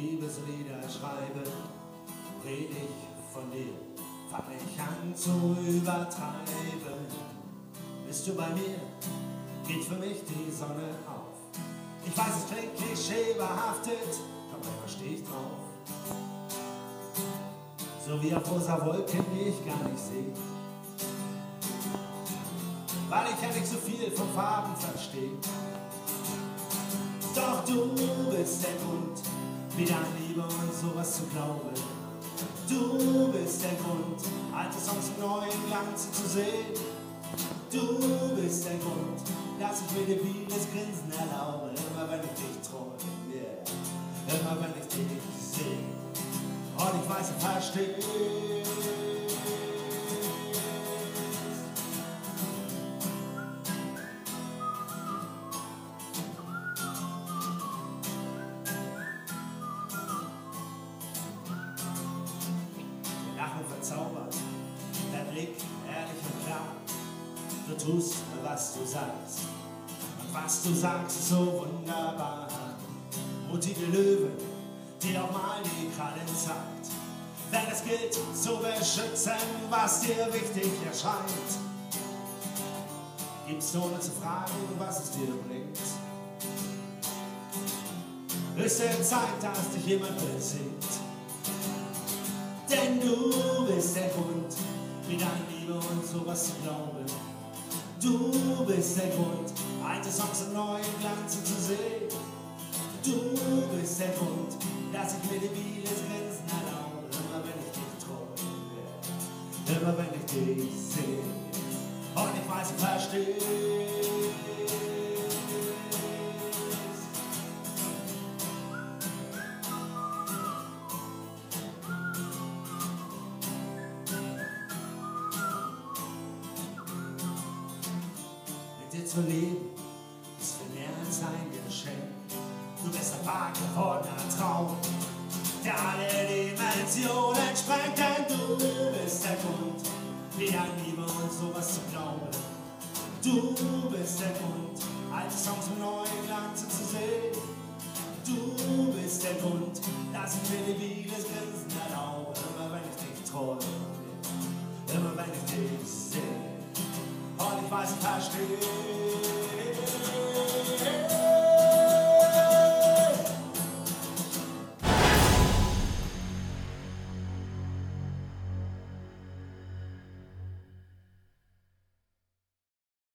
Liebeslieder schreibe, red ich von dir. Fang ich an zu übertreiben, bist du bei mir, geht für mich die Sonne auf. Ich weiß, es klingt klischeebehaftet, dabei steh ich drauf. So wie auf rosa Wolken, die ich gar nicht sehe. Weil ich ja nicht so viel von Farben verstehe. Doch du bist der Grund, wieder an Liebe und sowas zu glauben. Du bist der Grund, alte Songs im neuen Glanz zu sehen. Du bist der Grund, dass ich mir debiles Grinsen erlaube, immer wenn ich dich träume, yeah. immer wenn ich dich sehe. Und ich weiß, ich verstehe. Lachen verzaubert, dein Blick ehrlich und klar. Du tust, was du sagst. Und was du sagst, ist so wunderbar. Mutige Löwe, die auch mal die Krallen zeigt. Denn es gilt zu beschützen, was dir wichtig erscheint. Gibst ohne zu fragen, was es dir bringt. Höchste Zeit, dass dich jemand besingt. Denn du bist der Grund, wieder an Liebe und sowas zu glauben. Du bist der Grund, alte Songs im neuen Glanz zu sehen. Du bist der Grund, dass ich mir debiles Grinsen erlaube, immer wenn ich dich träume, immer wenn ich dich sehe. Und ich weiß, ich verstehe. Zu leben ist für mehr als ein Geschenk. Du bist ein wahr gewordener Traum, der alle Dimensionen sprengt, denn du bist der Grund, wie an Liebe und sowas zu glauben. Du bist der Grund, alte Songs im neuen Glanz zu sehen. Du bist der Grund, dass ich mir debiles Grinsen erlaube, immer wenn ich dich träume, immer wenn ich dich sehe. Und ich weiß, ich verstehe.